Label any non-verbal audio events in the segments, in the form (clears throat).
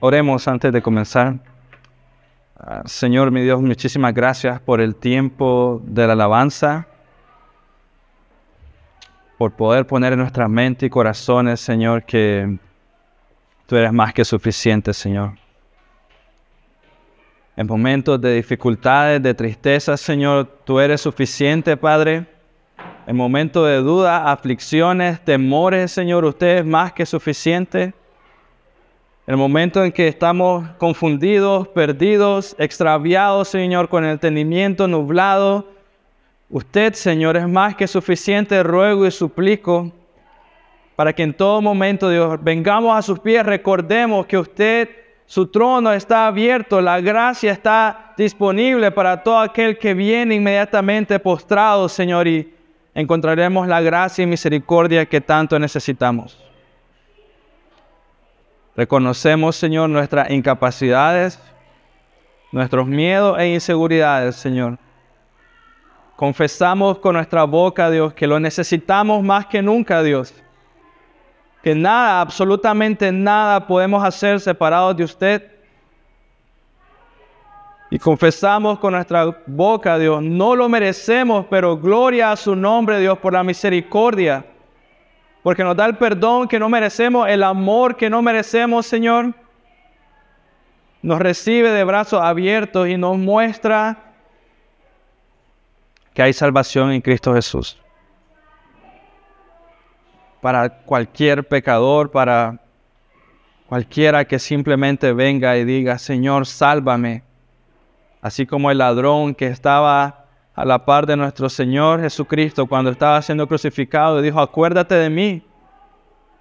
Oremos antes de comenzar. Ah, Señor, mi Dios, muchísimas gracias por el tiempo de la alabanza, por poder poner en nuestra mente y corazones, Señor, que tú eres más que suficiente, Señor. En momentos de dificultades, de tristeza, Señor, tú eres suficiente, Padre. En momentos de duda, aflicciones, temores, Señor, usted es más que suficiente. El momento en que estamos confundidos, perdidos, extraviados, Señor, con el entendimiento nublado, usted, Señor, es más que suficiente. Ruego y suplico para que en todo momento, Dios, vengamos a sus pies, recordemos que usted, su trono está abierto, la gracia está disponible para todo aquel que viene inmediatamente postrado, Señor, y encontraremos la gracia y misericordia que tanto necesitamos. Reconocemos, Señor, nuestras incapacidades, nuestros miedos e inseguridades, Señor. Confesamos con nuestra boca, Dios, que lo necesitamos más que nunca, Dios. Que nada, absolutamente nada podemos hacer separados de usted. Y confesamos con nuestra boca, Dios, no lo merecemos, pero gloria a su nombre, Dios, por la misericordia. Porque nos da el perdón que no merecemos, el amor que no merecemos, Señor. Nos recibe de brazos abiertos y nos muestra que hay salvación en Cristo Jesús. Para cualquier pecador, para cualquiera que simplemente venga y diga, Señor, sálvame así como el ladrón que estaba a la par de nuestro Señor Jesucristo cuando estaba siendo crucificado dijo, acuérdate de mí.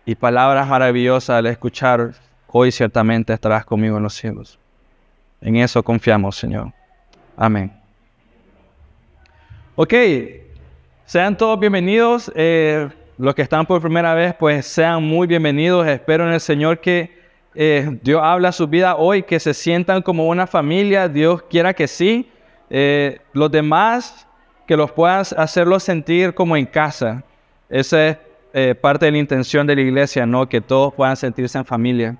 Y palabras maravillosas al escuchar, hoy ciertamente estarás conmigo en los cielos. En eso confiamos, Señor. Amén. Ok, sean todos bienvenidos. Eh, los que están por primera vez, pues sean muy bienvenidos. Espero en el Señor que eh, Dios habla a su vida hoy, que se sientan como una familia, Dios quiera que sí. Eh, los demás, que los puedas hacerlos sentir como en casa. Esa es eh, parte de la intención de la iglesia, ¿no? Que todos puedan sentirse en familia.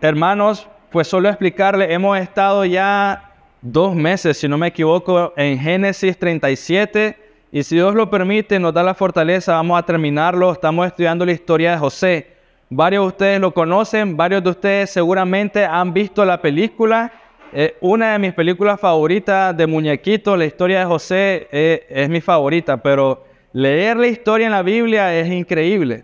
hermanos, pues solo explicarle, hemos estado ya dos meses, si no me equivoco, en Génesis 37. Y si Dios lo permite, nos da la fortaleza, vamos a terminarlo. Estamos estudiando la historia de José. Varios de ustedes lo conocen, varios de ustedes seguramente han visto la película. Eh, una de mis películas favoritas de muñequitos, la historia de José, eh, es mi favorita, pero leer la historia en la Biblia es increíble.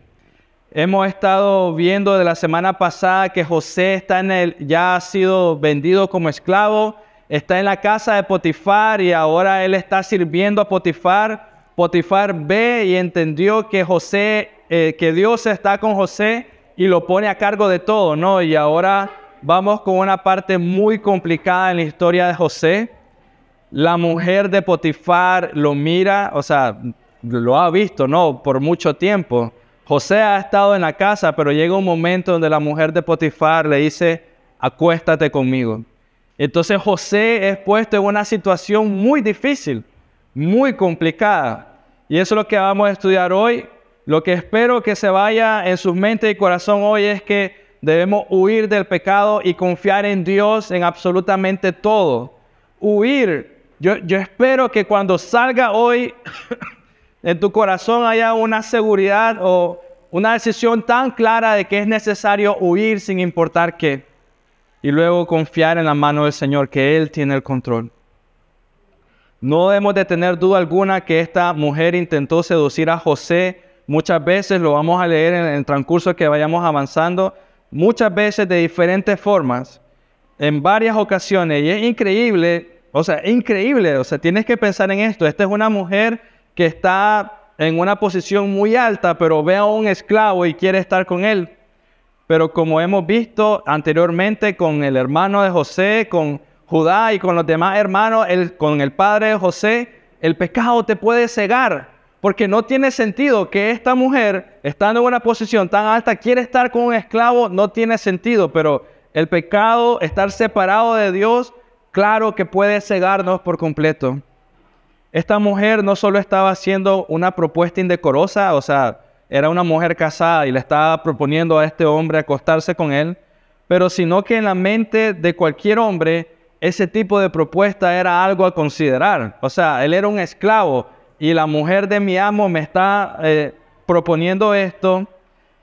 Hemos estado viendo de la semana pasada que José está en el, ya ha sido vendido como esclavo, está en la casa de Potifar y ahora él está sirviendo a Potifar. Potifar ve y entendió que José eh, que Dios está con José y lo pone a cargo de todo, ¿no? Y ahora vamos con una parte muy complicada en la historia de José. La mujer de Potifar lo mira, o sea, lo ha visto, ¿no? Por mucho tiempo. José ha estado en la casa, pero llega un momento donde la mujer de Potifar le dice, acuéstate conmigo. Entonces José es puesto en una situación muy difícil, muy complicada. Y eso es lo que vamos a estudiar hoy. Lo que espero que se vaya en su mente y corazón hoy es que debemos huir del pecado y confiar en Dios en absolutamente todo. Huir. Yo, yo espero que cuando salga hoy (coughs) en tu corazón haya una seguridad o una decisión tan clara de que es necesario huir sin importar qué. Y luego confiar en la mano del Señor, que Él tiene el control. No debemos de tener duda alguna que esta mujer intentó seducir a José Muchas veces lo vamos a leer en el transcurso que vayamos avanzando, muchas veces de diferentes formas, en varias ocasiones. Y es increíble, o sea, increíble, o sea, tienes que pensar en esto. Esta es una mujer que está en una posición muy alta, pero ve a un esclavo y quiere estar con él. Pero como hemos visto anteriormente con el hermano de José, con Judá y con los demás hermanos, con el padre de José, el pecado te puede cegar. Porque no tiene sentido que esta mujer, estando en una posición tan alta, quiere estar con un esclavo, no tiene sentido, pero el pecado, estar separado de Dios, claro que puede cegarnos por completo. Esta mujer no solo estaba haciendo una propuesta indecorosa, o sea, era una mujer casada y le estaba proponiendo a este hombre acostarse con él, pero sino que en la mente de cualquier hombre ese tipo de propuesta era algo a considerar. O sea, él era un esclavo y la mujer de mi amo me está eh, proponiendo esto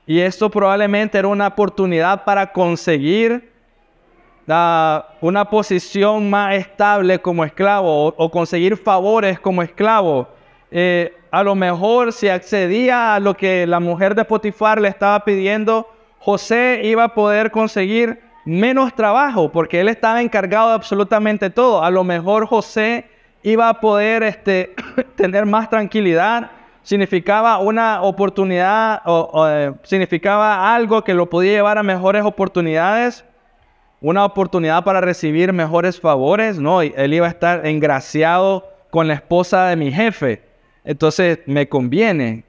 y esto probablemente era una oportunidad para conseguir una posición más estable como esclavo o, conseguir favores como esclavo. Eh, a lo mejor si accedía a lo que la mujer de Potifar le estaba pidiendo, José iba a poder conseguir menos trabajo porque él estaba encargado de absolutamente todo. A lo mejor José iba a poder este, (coughs) tener más tranquilidad. Significaba una oportunidad o, eh, significaba algo que lo podía llevar a mejores oportunidades, una oportunidad para recibir mejores favores. No, él iba a estar engraciado con la esposa de mi jefe. Entonces me conviene.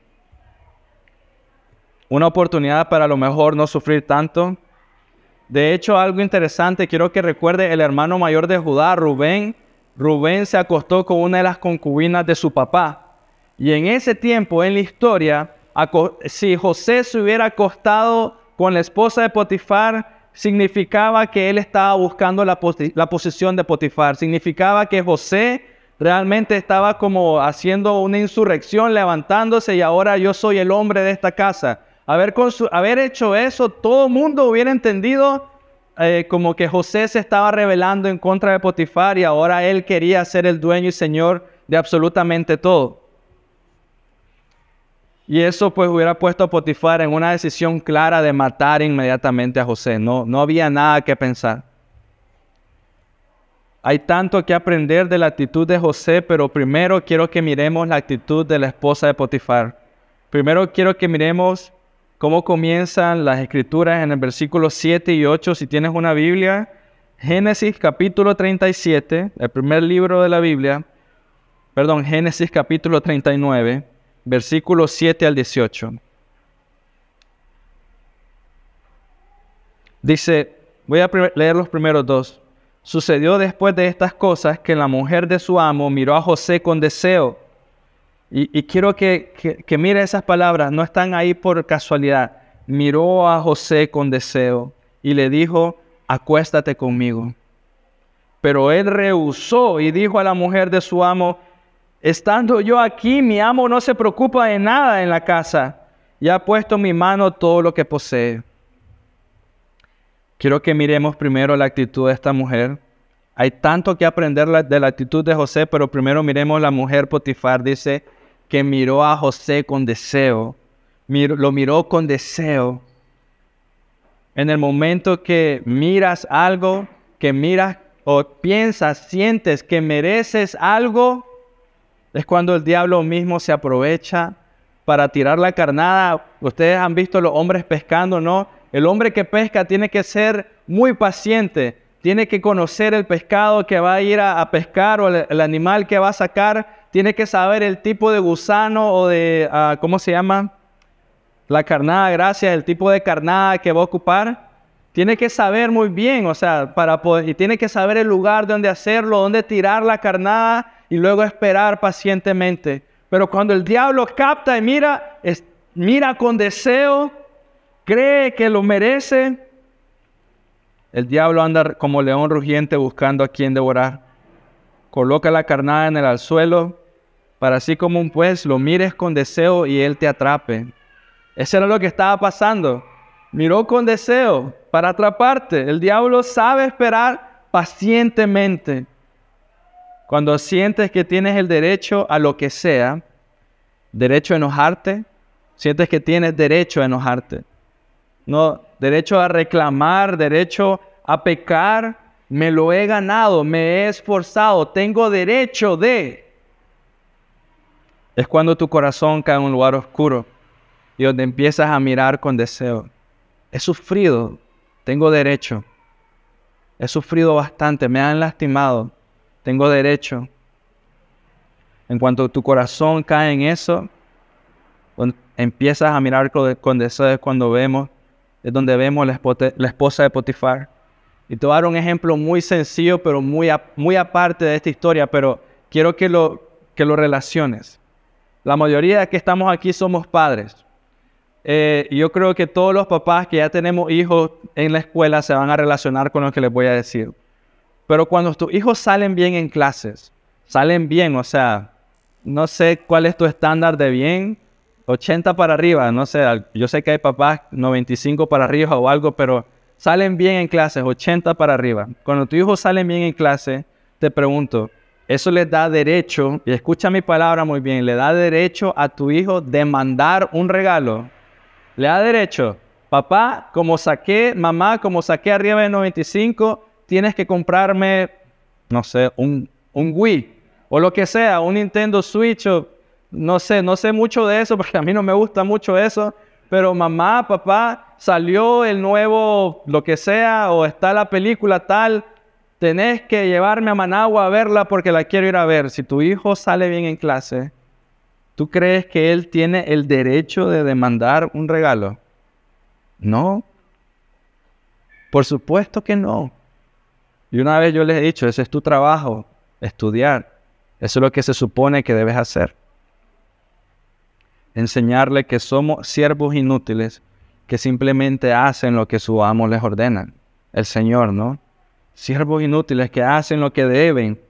Una oportunidad para a lo mejor no sufrir tanto. De hecho, algo interesante, quiero que recuerde el hermano mayor de Judá, Rubén. Rubén se acostó con una de las concubinas de su papá. Y en ese tiempo, en la historia, si José se hubiera acostado con la esposa de Potifar, significaba que él estaba buscando la, la posición de Potifar. Significaba que José realmente estaba como haciendo una insurrección, levantándose y ahora yo soy el hombre de esta casa. Haber, haber hecho eso, todo el mundo hubiera entendido eh, como que José se estaba rebelando en contra de Potifar y ahora él quería ser el dueño y señor de absolutamente todo. Y eso pues hubiera puesto a Potifar en una decisión clara de matar inmediatamente a José. No, no había nada que pensar. Hay tanto que aprender de la actitud de José, pero primero quiero que miremos la actitud de la esposa de Potifar. Primero quiero que miremos cómo comienzan las escrituras en el versículo 7 y 8. Si tienes una Biblia, Génesis capítulo 37, el primer libro de la Biblia, perdón, Génesis capítulo 39, versículos 7 al 18. Dice, voy a leer los primeros dos. Sucedió después de estas cosas que la mujer de su amo miró a José con deseo. Y, quiero que, que, mire esas palabras, no están ahí por casualidad. Miró a José con deseo y le dijo, acuéstate conmigo. Pero él rehusó y dijo a la mujer de su amo, estando yo aquí, mi amo no se preocupa de nada en la casa y ha puesto en mi mano todo lo que posee. Quiero que miremos primero la actitud de esta mujer. Hay tanto que aprender de la actitud de José, pero primero miremos la mujer Potifar. Dice que miró a José con deseo. lo miró con deseo. En el momento que miras algo, que miras o piensas, sientes que mereces algo, es cuando el diablo mismo se aprovecha para tirar la carnada. Ustedes han visto los hombres pescando, ¿no? El hombre que pesca tiene que ser muy paciente, tiene que conocer el pescado que va a ir a, pescar o el, animal que va a sacar, tiene que saber el tipo de gusano o de, ah, ¿cómo se llama? La carnada, gracias, el tipo de carnada que va a ocupar. Tiene que saber muy bien, o sea, para poder, y tiene que saber el lugar donde hacerlo, dónde tirar la carnada y luego esperar pacientemente. Pero cuando el diablo capta y mira, mira con deseo, cree que lo merece, el diablo anda como león rugiente buscando a quien devorar. Coloca la carnada en el alzuelo para así como un pues lo mires con deseo y él te atrape. Eso era lo que estaba pasando. Miró con deseo para atraparte. El diablo sabe esperar pacientemente. Cuando sientes que tienes el derecho a lo que sea, derecho a enojarte, sientes que tienes derecho a enojarte no, derecho a reclamar, derecho a pecar, me lo he ganado, me he esforzado, tengo derecho de. Es cuando tu corazón cae en un lugar oscuro y donde empiezas a mirar con deseo. He sufrido, tengo derecho. He sufrido bastante, me han lastimado, tengo derecho. En cuanto tu corazón cae en eso, empiezas a mirar con deseo es cuando vemos es donde vemos la, esposa de Potifar. Y te voy a dar un ejemplo muy sencillo, pero muy, muy aparte de esta historia, pero quiero que lo, que lo relaciones. La mayoría de que estamos aquí somos padres. eh, yo creo que todos los papás que ya tenemos hijos en la escuela se van a relacionar con lo que les voy a decir. Pero cuando tus hijos salen bien en clases, salen bien, o sea, no sé cuál es tu estándar de bien, 80 para arriba, no sé, yo sé que hay papás 95 para arriba o algo, pero salen bien en clases, 80 para arriba. Cuando tus hijos salen bien en clase, te pregunto, eso les da derecho, y escucha mi palabra muy bien, le da derecho a tu hijo de mandar un regalo. Le da derecho. Papá, como saqué, mamá, como saqué arriba de 95, tienes que comprarme, no sé, un, un Wii o lo que sea, un Nintendo Switch no sé, no sé mucho de eso (laughs) porque a mí no me gusta mucho eso, pero mamá, papá, salió el nuevo, lo que sea, o está la película tal, tenés que llevarme a Managua a verla porque la quiero ir a ver. Si tu hijo sale bien en clase, ¿tú crees que él tiene el derecho de demandar un regalo? No. Por supuesto que no. Y una vez yo les he dicho, ese es tu trabajo, estudiar. Eso es lo que se supone que debes hacer. Enseñarle que somos siervos inútiles que simplemente hacen lo que su amo les ordena. El Señor, ¿no? Siervos inútiles que hacen lo que deben.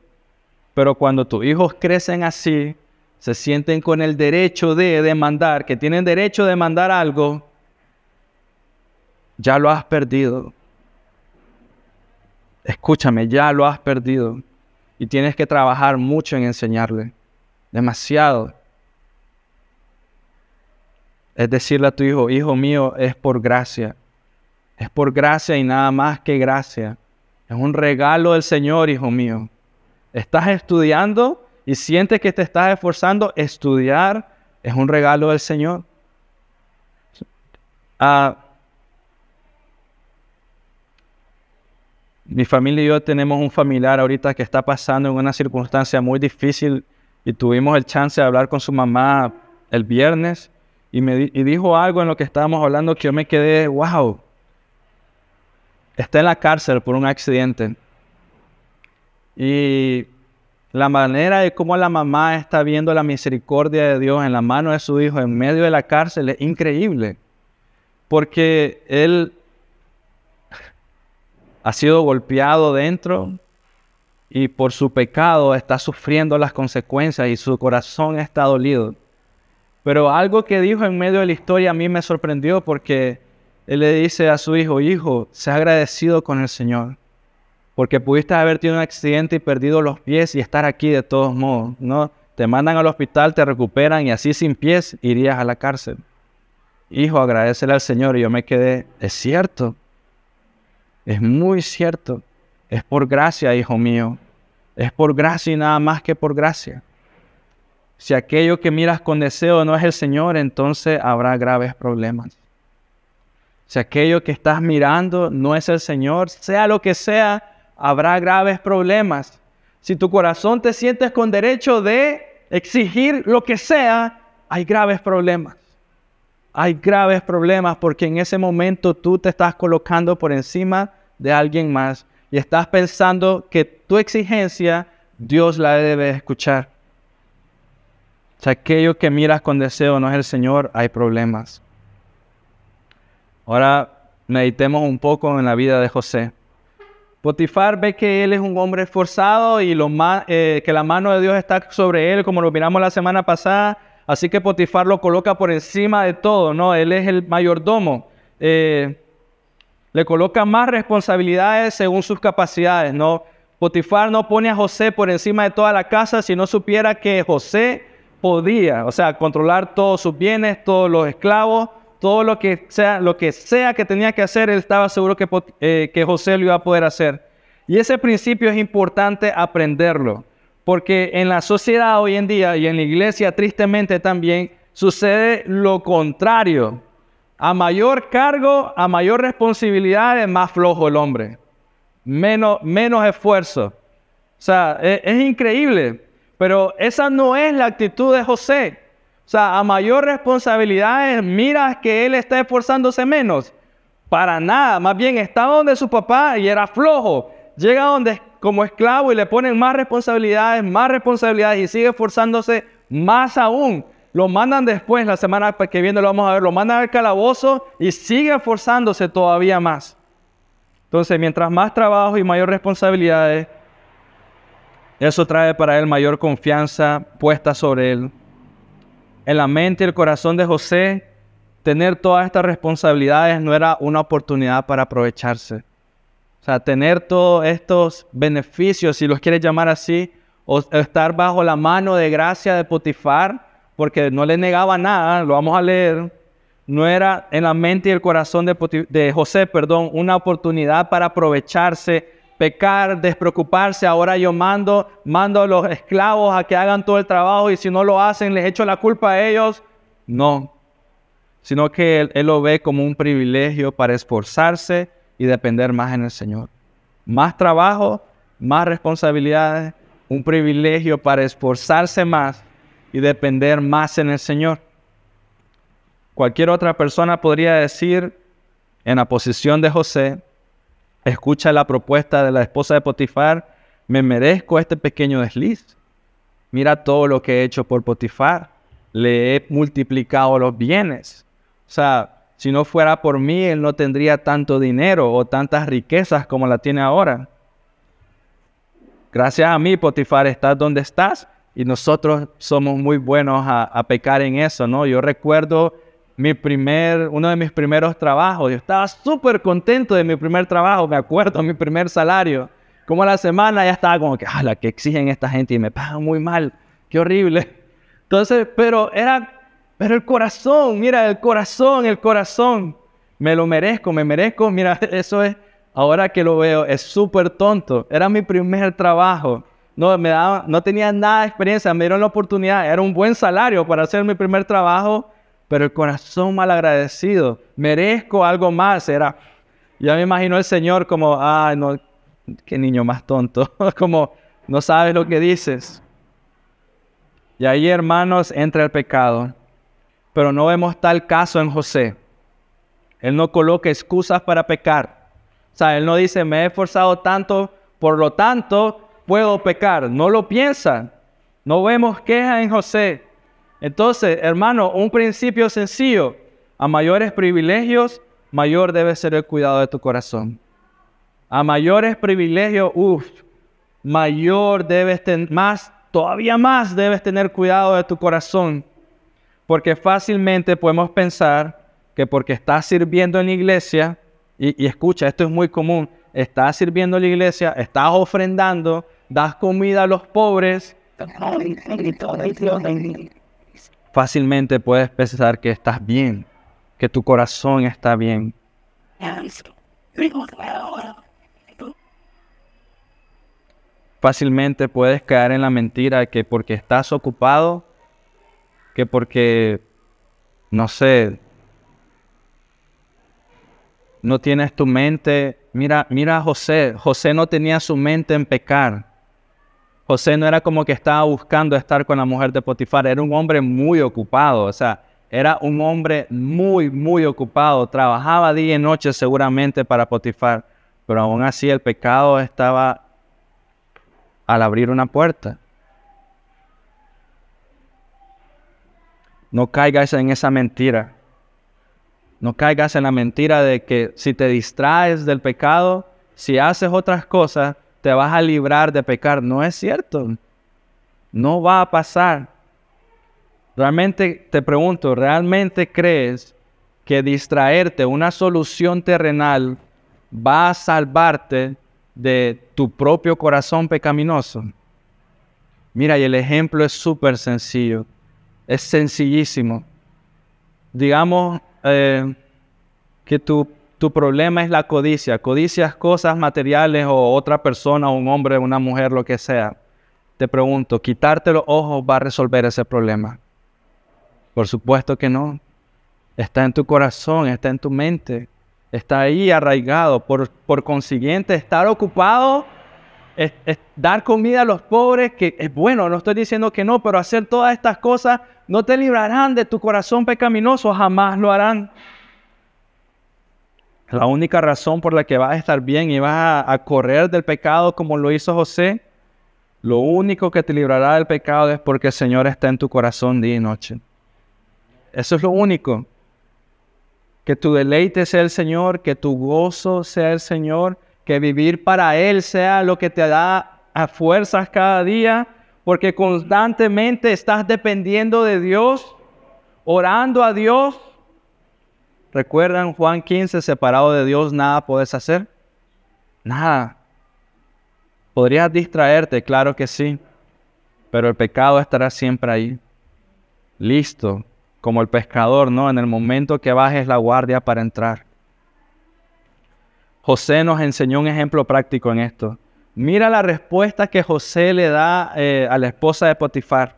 Pero cuando tus hijos crecen así, se sienten con el derecho de demandar, que tienen derecho de demandar algo, ya lo has perdido. Escúchame, ya lo has perdido. Y tienes que trabajar mucho en enseñarle. Demasiado. Es decirle a tu hijo, hijo mío, es por gracia. Es por gracia y nada más que gracia. Es un regalo del Señor, hijo mío. Estás estudiando y sientes que te estás esforzando. Estudiar es un regalo del Señor. Ah, mi familia y yo tenemos un familiar ahorita que está pasando en una circunstancia muy difícil y tuvimos el chance de hablar con su mamá el viernes y me dijo algo en lo que estábamos hablando que yo me quedé, wow, está en la cárcel por un accidente. Y la manera de cómo la mamá está viendo la misericordia de Dios en la mano de su hijo en medio de la cárcel es increíble. Porque él ha sido golpeado dentro y por su pecado está sufriendo las consecuencias y su corazón está dolido. Pero algo que dijo en medio de la historia a mí me sorprendió porque él le dice a su hijo, hijo, ha agradecido con el Señor, porque pudiste haber tenido un accidente y perdido los pies y estar aquí de todos modos, ¿no? Te mandan al hospital, te recuperan y así sin pies irías a la cárcel. Hijo, agradecele al Señor y yo me quedé, es cierto, es muy cierto. Es por gracia, hijo mío. Es por gracia y nada más que por gracia. Si aquello que miras con deseo no es el Señor, entonces habrá graves problemas. Si aquello que estás mirando no es el Señor, sea lo que sea, habrá graves problemas. Si tu corazón te sientes con derecho de exigir lo que sea, hay graves problemas hay graves problemas porque en ese momento tú te estás colocando por encima de alguien más y estás pensando que tu exigencia Dios la debe escuchar. Si aquello que miras con deseo no es el Señor, hay problemas. Ahora meditemos un poco en la vida de José. Potifar ve que él es un hombre esforzado y eh, que la mano de Dios está sobre él, como lo miramos la semana pasada, Así que Potifar lo coloca por encima de todo, ¿no? Él es el mayordomo. Eh, le coloca más responsabilidades según sus capacidades, ¿no? Potifar no pone a José por encima de toda la casa si no supiera que José podía, o sea, controlar todos sus bienes, todos los esclavos, todo lo que sea, lo que, sea que tenía que hacer, él estaba seguro que, eh, que José lo iba a poder hacer. Y ese principio es importante aprenderlo. Porque en la sociedad hoy en día y en la iglesia tristemente también sucede lo contrario. A mayor cargo, a mayor responsabilidad es más flojo el hombre. Menos, menos esfuerzo. O sea, es, es increíble. Pero esa no es la actitud de José. O sea, a mayor responsabilidad miras que él está esforzándose menos. Para nada, más bien estaba donde su papá y era flojo. Llega donde como esclavo y le ponen más responsabilidades, más responsabilidades y sigue esforzándose más aún. lo mandan después, la semana que viene lo vamos a ver, lo mandan al calabozo y sigue esforzándose todavía más. Entonces, mientras más trabajo y mayor responsabilidades, eso trae para él mayor confianza puesta sobre él. En la mente y el corazón de José, tener todas estas responsabilidades no era una oportunidad para aprovecharse. O sea, tener todos estos beneficios, si los quieres llamar así, o estar bajo la mano de gracia de Potifar, porque no le negaba nada, lo vamos a leer, no era en la mente y el corazón de, de José, perdón, una oportunidad para aprovecharse, pecar, despreocuparse. Ahora yo mando, mando a los esclavos a que hagan todo el trabajo y si no lo hacen, les echo la culpa a ellos. No, sino que él, él lo ve como un privilegio para esforzarse y depender más en el Señor. Más trabajo, más responsabilidades, un privilegio para esforzarse más y depender más en el Señor. Cualquier otra persona podría decir, en la posición de José, escucha la propuesta de la esposa de Potifar, me merezco este pequeño desliz. Mira todo lo que he hecho por Potifar. Le he multiplicado los bienes. O sea, si no fuera por mí, él no tendría tanto dinero o tantas riquezas como la tiene ahora. Gracias a mí, Potifar, estás donde estás y nosotros somos muy buenos a, pecar en eso, ¿no? Yo recuerdo mi primer, uno de mis primeros trabajos. Yo estaba súper contento de mi primer trabajo, me acuerdo, mi primer salario. Como la semana ya estaba como que, ah, la que exigen esta gente y me pagan muy mal, qué horrible. Entonces, pero era, pero el corazón, mira, el corazón, el corazón, me lo merezco, me merezco, mira, (laughs) eso es ahora que lo veo, es súper tonto. Era mi primer trabajo. No, me daba, no tenía nada de experiencia, me dieron la oportunidad. Era un buen salario para hacer mi primer trabajo, pero el corazón mal agradecido. Merezco algo más. Era, ya me imagino el Señor como, ay, no, qué niño más tonto. (laughs) como, no sabes lo que dices. Y ahí, hermanos, entra el pecado. Pero no vemos tal caso en José. Él no coloca excusas para pecar. O sea, él no dice, me he esforzado tanto, por lo tanto, puedo pecar. No lo piensa. No vemos queja en José. Entonces, hermano, un principio sencillo. A mayores privilegios, mayor debe ser el cuidado de tu corazón. A mayores privilegios, uff, mayor debes tener, más, todavía más debes tener cuidado de tu corazón. Porque fácilmente podemos pensar que porque estás sirviendo en la iglesia, y, escucha, esto es muy común. Estás sirviendo a la iglesia, estás ofrendando, das comida a los pobres. Fácilmente puedes pensar que estás bien, que tu corazón está bien. Fácilmente puedes caer en la mentira que porque estás ocupado, que porque, no sé, no tienes tu mente. Mira, mira a José. José no tenía su mente en pecar. José no era como que estaba buscando estar con la mujer de Potifar. Era un hombre muy ocupado. O sea, era un hombre muy, muy ocupado. Trabajaba día y noche seguramente para Potifar. Pero aún así el pecado estaba al abrir una puerta. No caigas en esa mentira. No caigas en la mentira de que si te distraes del pecado, si haces otras cosas, te vas a librar de pecar. No es cierto. No va a pasar. Realmente te pregunto, ¿realmente crees que distraerte, una solución terrenal, va a salvarte de tu propio corazón pecaminoso? Mira, y el ejemplo es súper sencillo. Es sencillísimo. Digamos, eh, que tu, tu problema es la codicia, codicias cosas materiales o otra persona, un hombre, una mujer, lo que sea, te pregunto, ¿quitarte los ojos va a resolver ese problema? Por supuesto que no. Está en tu corazón, está en tu mente, está ahí arraigado. Por, por consiguiente, estar ocupado dar comida a los pobres, que es bueno, no estoy diciendo que no, pero hacer todas estas cosas no te librarán de tu corazón pecaminoso, jamás lo harán. La única razón por la que vas a estar bien y vas a, correr del pecado como lo hizo José, lo único que te librará del pecado es porque el Señor está en tu corazón día y noche. Eso es lo único. Que tu deleite sea el Señor, que tu gozo sea el Señor, que vivir para Él sea lo que te da a fuerzas cada día, porque constantemente estás dependiendo de Dios, orando a Dios. ¿Recuerdan Juan 15, separado de Dios, nada puedes hacer? Nada. ¿Podrías distraerte? Claro que sí, pero el pecado estará siempre ahí, listo, como el pescador, ¿no? En el momento que bajes la guardia para entrar. José nos enseñó un ejemplo práctico en esto. Mira la respuesta que José le da eh, a la esposa de Potifar.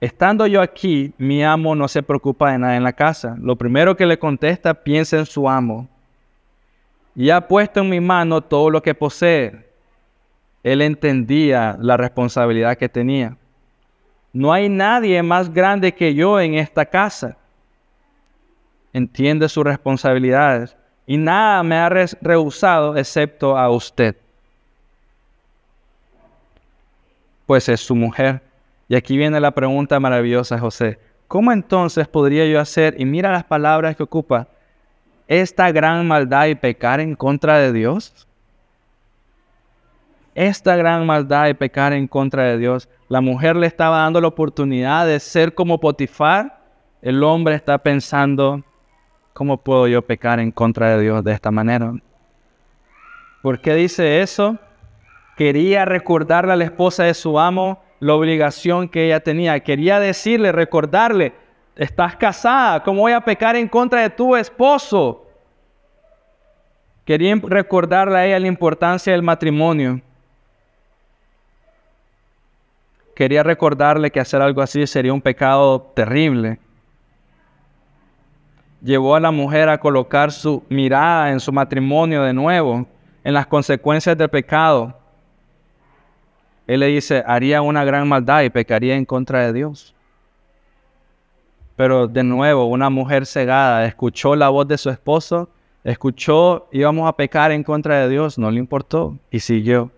Estando yo aquí, mi amo no se preocupa de nada en la casa. Lo primero que le contesta, piensa en su amo. Y ha puesto en mi mano todo lo que posee. Él entendía la responsabilidad que tenía. No hay nadie más grande que yo en esta casa. Entiende sus responsabilidades y nada me ha rehusado excepto a usted. Pues es su mujer. Y aquí viene la pregunta maravillosa, José. ¿Cómo entonces podría yo hacer, y mira las palabras que ocupa, esta gran maldad y pecar en contra de Dios? esta gran maldad y pecar en contra de Dios. La mujer le estaba dando la oportunidad de ser como Potifar. El hombre está pensando, ¿cómo puedo yo pecar en contra de Dios de esta manera? ¿Por qué dice eso? Quería recordarle a la esposa de su amo la obligación que ella tenía. Quería decirle, recordarle, estás casada, ¿cómo voy a pecar en contra de tu esposo? Quería recordarle a ella la importancia del matrimonio. quería recordarle que hacer algo así sería un pecado terrible. Llevó a la mujer a colocar su mirada en su matrimonio de nuevo, en las consecuencias del pecado. Él le dice, haría una gran maldad y pecaría en contra de Dios. Pero de nuevo, una mujer cegada escuchó la voz de su esposo, escuchó, íbamos a pecar en contra de Dios, no le importó y siguió.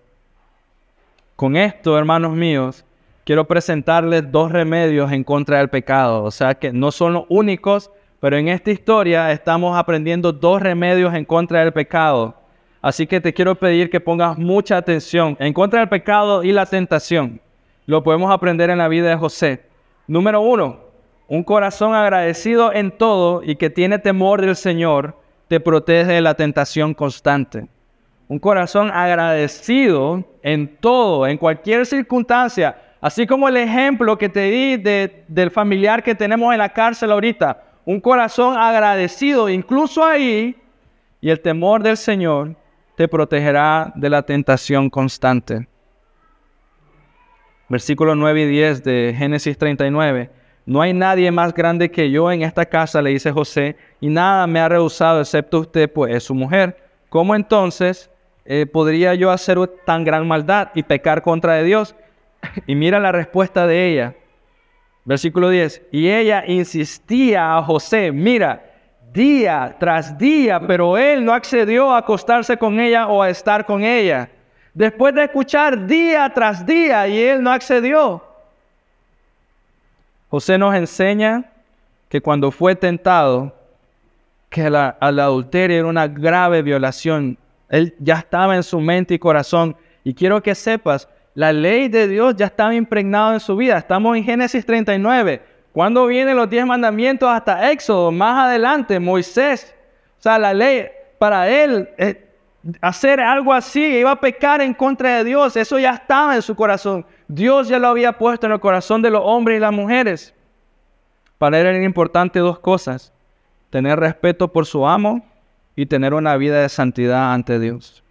Con esto, hermanos míos, quiero presentarles dos remedios en contra del pecado. O sea que no son los únicos, pero en esta historia estamos aprendiendo dos remedios en contra del pecado. Así que te quiero pedir que pongas mucha atención en contra del pecado y la tentación. Lo podemos aprender en la vida de José. Número uno, un corazón agradecido en todo y que tiene temor del Señor te protege de la tentación constante. Un corazón agradecido en todo, en cualquier circunstancia, Así como el ejemplo que te di del familiar que tenemos en la cárcel ahorita, un corazón agradecido, incluso ahí, y el temor del Señor te protegerá de la tentación constante. Versículos 9 y 10 de Génesis 39. No hay nadie más grande que yo en esta casa, le dice José, y nada me ha rehusado excepto usted, pues es su mujer. ¿Cómo entonces eh, podría yo hacer tan gran maldad y pecar contra de Dios? Y mira la respuesta de ella. Versículo 10. Y ella insistía a José, mira, día tras día, pero él no accedió a acostarse con ella o a estar con ella. Después de escuchar día tras día y él no accedió. José nos enseña que cuando fue tentado, que la, adulterio era una grave violación. Él ya estaba en su mente y corazón. Y quiero que sepas la ley de Dios ya estaba impregnada en su vida. Estamos en Génesis 39. ¿Cuándo vienen los diez mandamientos hasta Éxodo? Más adelante, Moisés. O sea, la ley para él, eh, hacer algo así, iba a pecar en contra de Dios. Eso ya estaba en su corazón. Dios ya lo había puesto en el corazón de los hombres y las mujeres. Para él era importante dos cosas. Tener respeto por su amo y tener una vida de santidad ante Dios.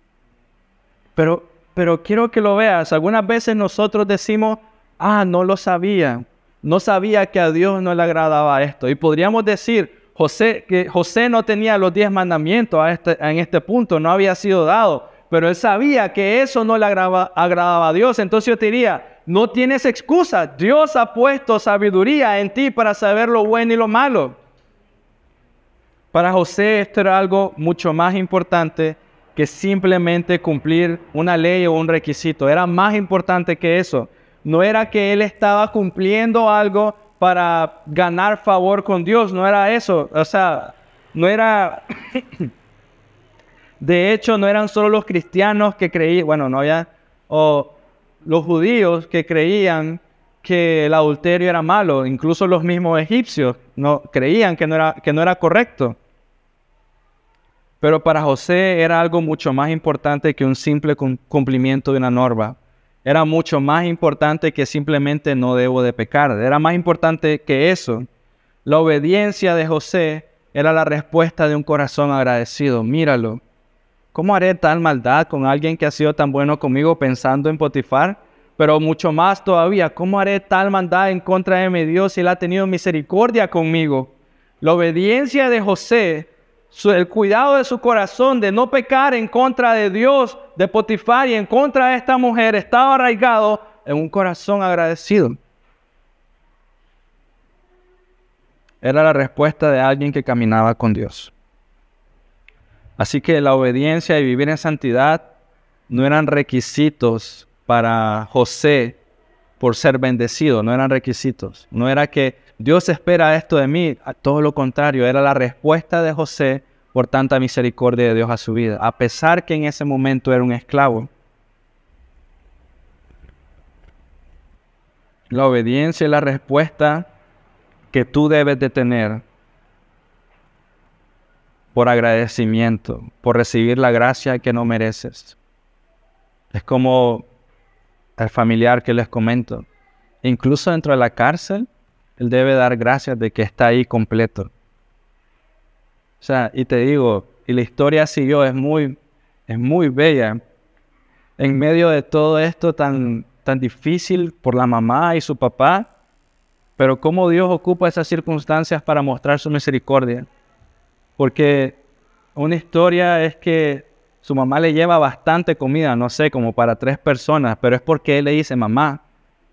Pero pero quiero que lo veas. Algunas veces nosotros decimos, ah, no lo sabía. No sabía que a Dios no le agradaba esto. Y podríamos decir, José, que José no tenía los diez mandamientos este, en este punto, no había sido dado. Pero él sabía que eso no le agradaba a Dios. Entonces yo te diría, no tienes excusa. Dios ha puesto sabiduría en ti para saber lo bueno y lo malo. Para José esto era algo mucho más importante que simplemente cumplir una ley o un requisito. Era más importante que eso. No era que él estaba cumpliendo algo para ganar favor con Dios, no era eso, o sea, no era, (coughs) de hecho, no eran solo los cristianos que creían, bueno, no ya, o los judíos que creían que el adulterio era malo, incluso los mismos egipcios no creían que no era, que no era correcto. Pero para José era algo mucho más importante que un simple cumplimiento de una norma. Era mucho más importante que simplemente no debo de pecar. Era más importante que eso. La obediencia de José era la respuesta de un corazón agradecido. Míralo. ¿Cómo haré tal maldad con alguien que ha sido tan bueno conmigo pensando en Potifar? Pero mucho más todavía, ¿cómo haré tal maldad en contra de mi Dios si Él ha tenido misericordia conmigo? La obediencia de José el cuidado de su corazón de no pecar en contra de Dios, de Potifar y en contra de esta mujer estaba arraigado en un corazón agradecido. Era la respuesta de alguien que caminaba con Dios. Así que la obediencia y vivir en santidad no eran requisitos para José por ser bendecido, no eran requisitos. No era que Dios espera esto de mí, todo lo contrario, era la respuesta de José por tanta misericordia de Dios a su vida, a pesar que en ese momento era un esclavo. La obediencia es la respuesta que tú debes de tener por agradecimiento, por recibir la gracia que no mereces. Es como el familiar que les comento. Incluso dentro de la cárcel, él debe dar gracias de que está ahí completo. O sea, y te digo, y la historia siguió, es muy, es muy bella. En medio de todo esto tan, tan difícil por la mamá y su papá, pero cómo Dios ocupa esas circunstancias para mostrar su misericordia. Porque una historia es que su mamá le lleva bastante comida, no sé, como para tres personas, pero es porque él le dice, mamá,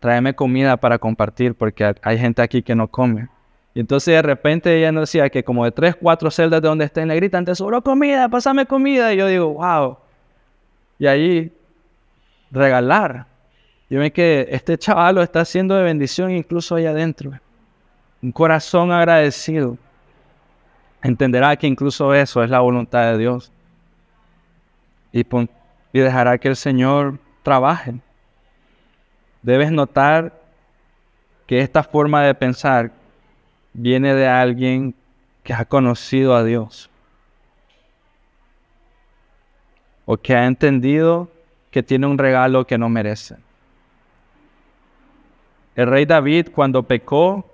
tráeme comida para compartir, porque hay gente aquí que no come. Y entonces de repente ella nos decía que como de tres, cuatro celdas de donde estén le gritan, te sobró comida, pásame comida. Y yo digo, wow. Y ahí regalar. Yo ven que este chaval lo está haciendo de bendición incluso allá adentro. Un corazón agradecido. Entenderá que incluso eso es la voluntad de Dios. Y dejará que el Señor trabaje. Debes notar que esta forma de pensar viene de alguien que ha conocido a Dios o que ha entendido que tiene un regalo que no merece. El rey David cuando pecó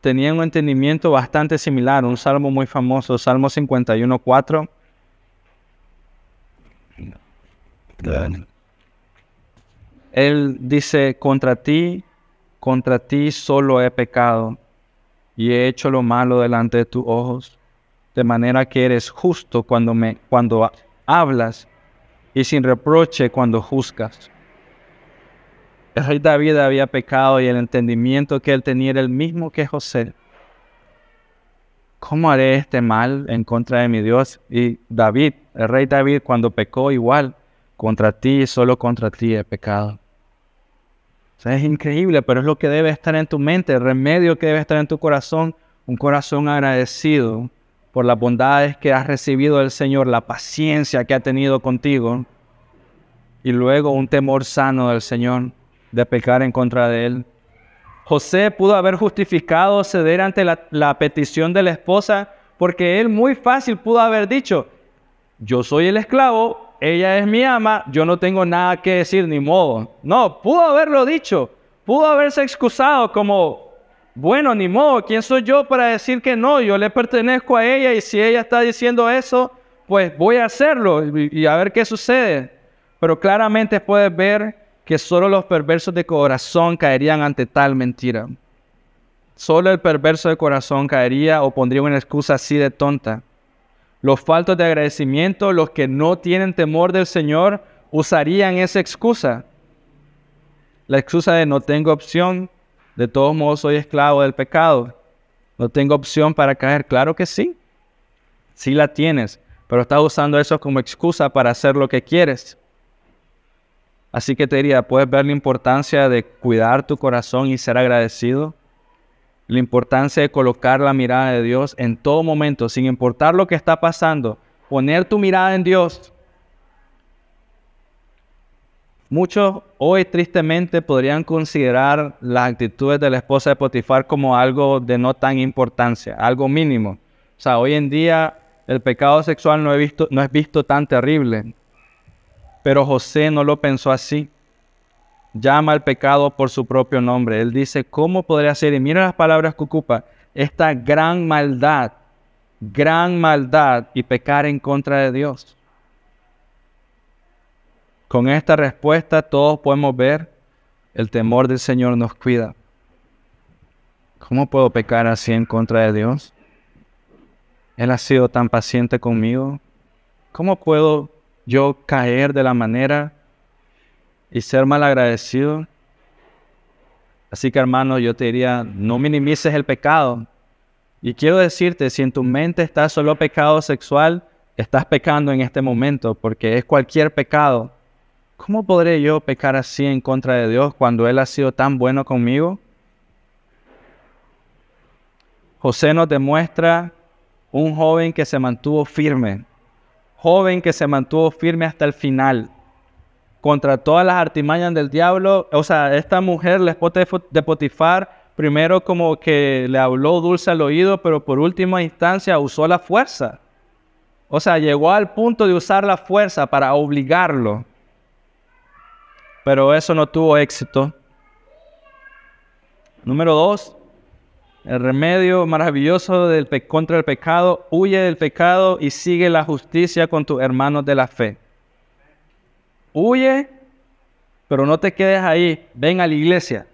tenía un entendimiento bastante similar, un salmo muy famoso, Salmo 51.4. Él dice, contra ti, contra ti solo he pecado y he hecho lo malo delante de tus ojos, de manera que eres justo cuando, me, cuando hablas y sin reproche cuando juzgas. El rey David había pecado y el entendimiento que él tenía era el mismo que José. ¿Cómo haré este mal en contra de mi Dios? Y David, el rey David, cuando pecó igual, contra ti solo contra ti he pecado es increíble, pero es lo que debe estar en tu mente, el remedio que debe estar en tu corazón, un corazón agradecido por las bondades que has recibido del Señor, la paciencia que ha tenido contigo, y luego un temor sano del Señor de pecar en contra de Él. José pudo haber justificado ceder ante la, la petición de la esposa porque él muy fácil pudo haber dicho, yo soy el esclavo, ella es mi ama, yo no tengo nada que decir ni modo. No, pudo haberlo dicho, pudo haberse excusado como, bueno, ni modo, ¿quién soy yo para decir que no? Yo le pertenezco a ella y si ella está diciendo eso, pues voy a hacerlo y, a ver qué sucede. Pero claramente puedes ver que solo los perversos de corazón caerían ante tal mentira. Solo el perverso de corazón caería o pondría una excusa así de tonta. Los faltos de agradecimiento, los que no tienen temor del Señor, usarían esa excusa. La excusa de no tengo opción, de todos modos soy esclavo del pecado. No tengo opción para caer. Claro que sí. Sí la tienes, pero estás usando eso como excusa para hacer lo que quieres. Así que te diría, puedes ver la importancia de cuidar tu corazón y ser agradecido. La importancia de colocar la mirada de Dios en todo momento, sin importar lo que está pasando, poner tu mirada en Dios. Muchos hoy tristemente podrían considerar las actitudes de la esposa de Potifar como algo de no tan importancia, algo mínimo. O sea, hoy en día el pecado sexual no, no es visto tan terrible, pero José no lo pensó así llama al pecado por su propio nombre. Él dice, ¿cómo podría ser? Y mira las palabras que ocupa, esta gran maldad, gran maldad y pecar en contra de Dios. Con esta respuesta todos podemos ver el temor del Señor nos cuida. ¿Cómo puedo pecar así en contra de Dios? Él ha sido tan paciente conmigo. ¿Cómo puedo yo caer de la manera y ser mal agradecido. Así que hermano, yo te diría, no minimices el pecado. Y quiero decirte, si en tu mente está solo pecado sexual, estás pecando en este momento, porque es cualquier pecado. ¿Cómo podré yo pecar así en contra de Dios cuando Él ha sido tan bueno conmigo? José nos demuestra un joven que se mantuvo firme, joven que se mantuvo firme hasta el final contra todas las artimañas del diablo. O sea, esta mujer, la esposa de Potifar, primero como que le habló dulce al oído, pero por última instancia usó la fuerza. O sea, llegó al punto de usar la fuerza para obligarlo. Pero eso no tuvo éxito. Número dos, el remedio maravilloso contra el pecado, huye del pecado y sigue la justicia con tus hermanos de la fe. Huye, pero no te quedes ahí. Ven a la iglesia.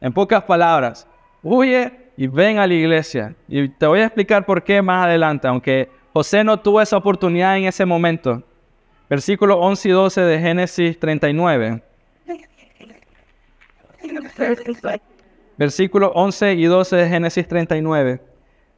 En pocas palabras, huye y ven a la iglesia. Y te voy a explicar por qué más adelante, aunque José no tuvo esa oportunidad en ese momento. Versículos 11 y 12 de Génesis 39. Versículos 11 y 12 de Génesis 39.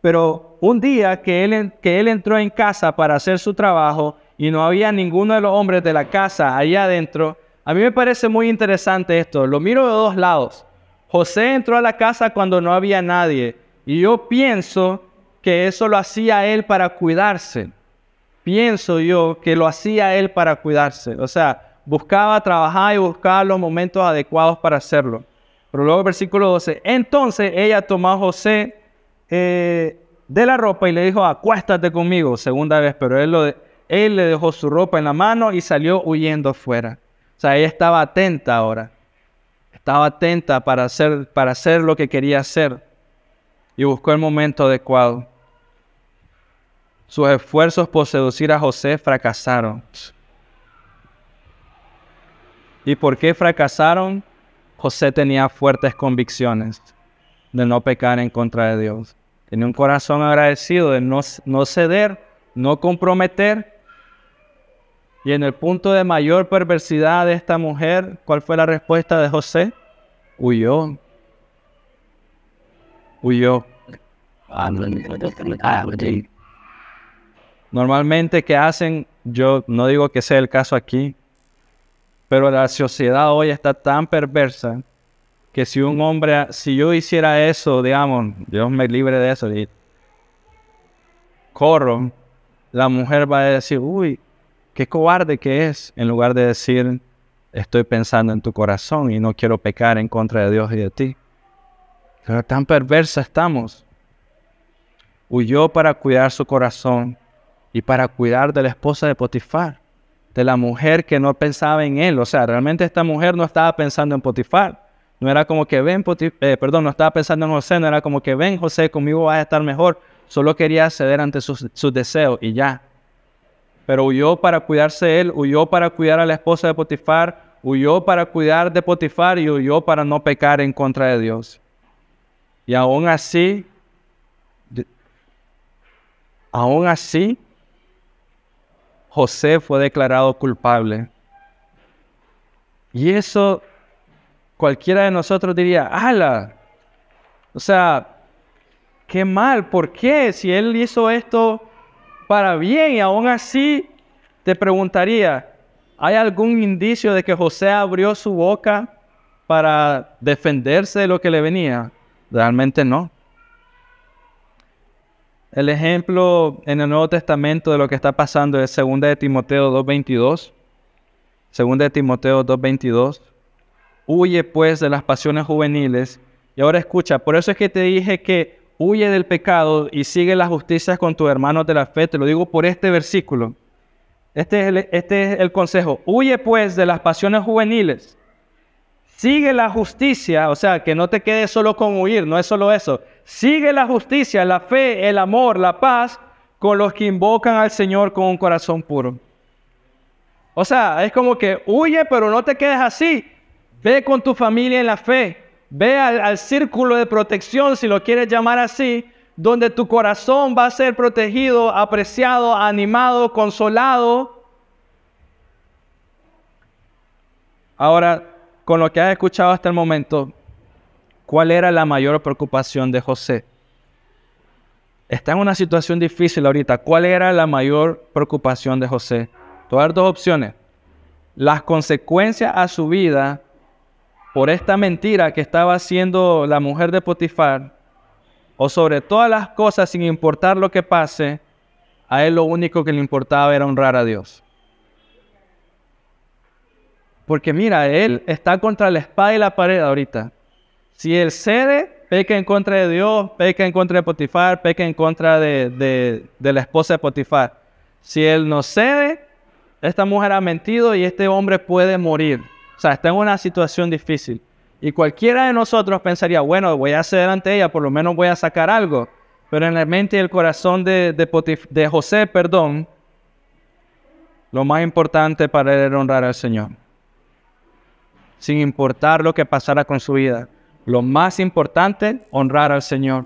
Pero un día que él, que él entró en casa para hacer su trabajo, y no había ninguno de los hombres de la casa allá adentro, a mí me parece muy interesante esto. Lo miro de dos lados. José entró a la casa cuando no había nadie y yo pienso que eso lo hacía él para cuidarse. Pienso yo que lo hacía él para cuidarse. O sea, buscaba trabajar y buscaba los momentos adecuados para hacerlo. Pero luego versículo 12, entonces ella tomó a José eh, de la ropa y le dijo, acuéstate conmigo, segunda vez, pero él lo, él le dejó su ropa en la mano y salió huyendo afuera. O sea, ella estaba atenta ahora. Estaba atenta para hacer, para hacer lo que quería hacer. Y buscó el momento adecuado. Sus esfuerzos por seducir a José fracasaron. ¿Y por qué fracasaron? José tenía fuertes convicciones de no pecar en contra de Dios. Tenía un corazón agradecido de no, no ceder, no comprometer y en el punto de mayor perversidad de esta mujer, ¿cuál fue la respuesta de José? Huyó. Huyó. Normalmente, ¿qué hacen? Yo no digo que sea el caso aquí, pero la sociedad hoy está tan perversa que si un hombre, si yo hiciera eso, digamos, Dios me libre de eso, y corro, la mujer va a decir, uy, qué cobarde que es, en lugar de decir, estoy pensando en tu corazón y no quiero pecar en contra de Dios y de ti. Pero tan perversa estamos. Huyó para cuidar su corazón y para cuidar de la esposa de Potifar, de la mujer que no pensaba en él. O sea, realmente esta mujer no estaba pensando en Potifar. No era como que ven, eh, perdón, no estaba pensando en José, no era como que ven, José, conmigo vas a estar mejor. Solo quería ceder ante sus, sus deseos y ya pero huyó para cuidarse él, huyó para cuidar a la esposa de Potifar, huyó para cuidar de Potifar y huyó para no pecar en contra de Dios. Y aún así, aún así, José fue declarado culpable. Y eso cualquiera de nosotros diría, ala, o sea, qué mal, ¿por qué? Si él hizo esto para bien y aún así te preguntaría, ¿hay algún indicio de que José abrió su boca para defenderse de lo que le venía? Realmente no. El ejemplo en el Nuevo Testamento de lo que está pasando es 2 de Timoteo 2.22. 2 de Timoteo 2.22. Huye pues de las pasiones juveniles. Y ahora escucha, por eso es que te dije que huye del pecado y sigue la justicia con tus hermanos de la fe. Te lo digo por este versículo. Este es el, este es el consejo. Huye pues de las pasiones juveniles. Sigue la justicia, o sea, que no te quedes solo con huir, no es solo eso. Sigue la justicia, la fe, el amor, la paz con los que invocan al Señor con un corazón puro. O sea, es como que huye, pero no te quedes así. Ve con tu familia en la fe. Ve al, círculo de protección, si lo quieres llamar así, donde tu corazón va a ser protegido, apreciado, animado, consolado. Ahora, con lo que has escuchado hasta el momento, ¿cuál era la mayor preocupación de José? Está en una situación difícil ahorita. ¿Cuál era la mayor preocupación de José? Te dos opciones. Las consecuencias a su vida por esta mentira que estaba haciendo la mujer de Potifar, o sobre todas las cosas, sin importar lo que pase, a él lo único que le importaba era honrar a Dios. Porque mira, él está contra la espada y la pared ahorita. Si él cede, peca en contra de Dios, peca en contra de Potifar, peca en contra de, de la esposa de Potifar. Si él no cede, esta mujer ha mentido y este hombre puede morir. O sea, está en una situación difícil. Y cualquiera de nosotros pensaría, bueno, voy a ceder ante ella, por lo menos voy a sacar algo. Pero en la mente y el corazón de, de, José, perdón, lo más importante para él era honrar al Señor. Sin importar lo que pasara con su vida. Lo más importante, honrar al Señor.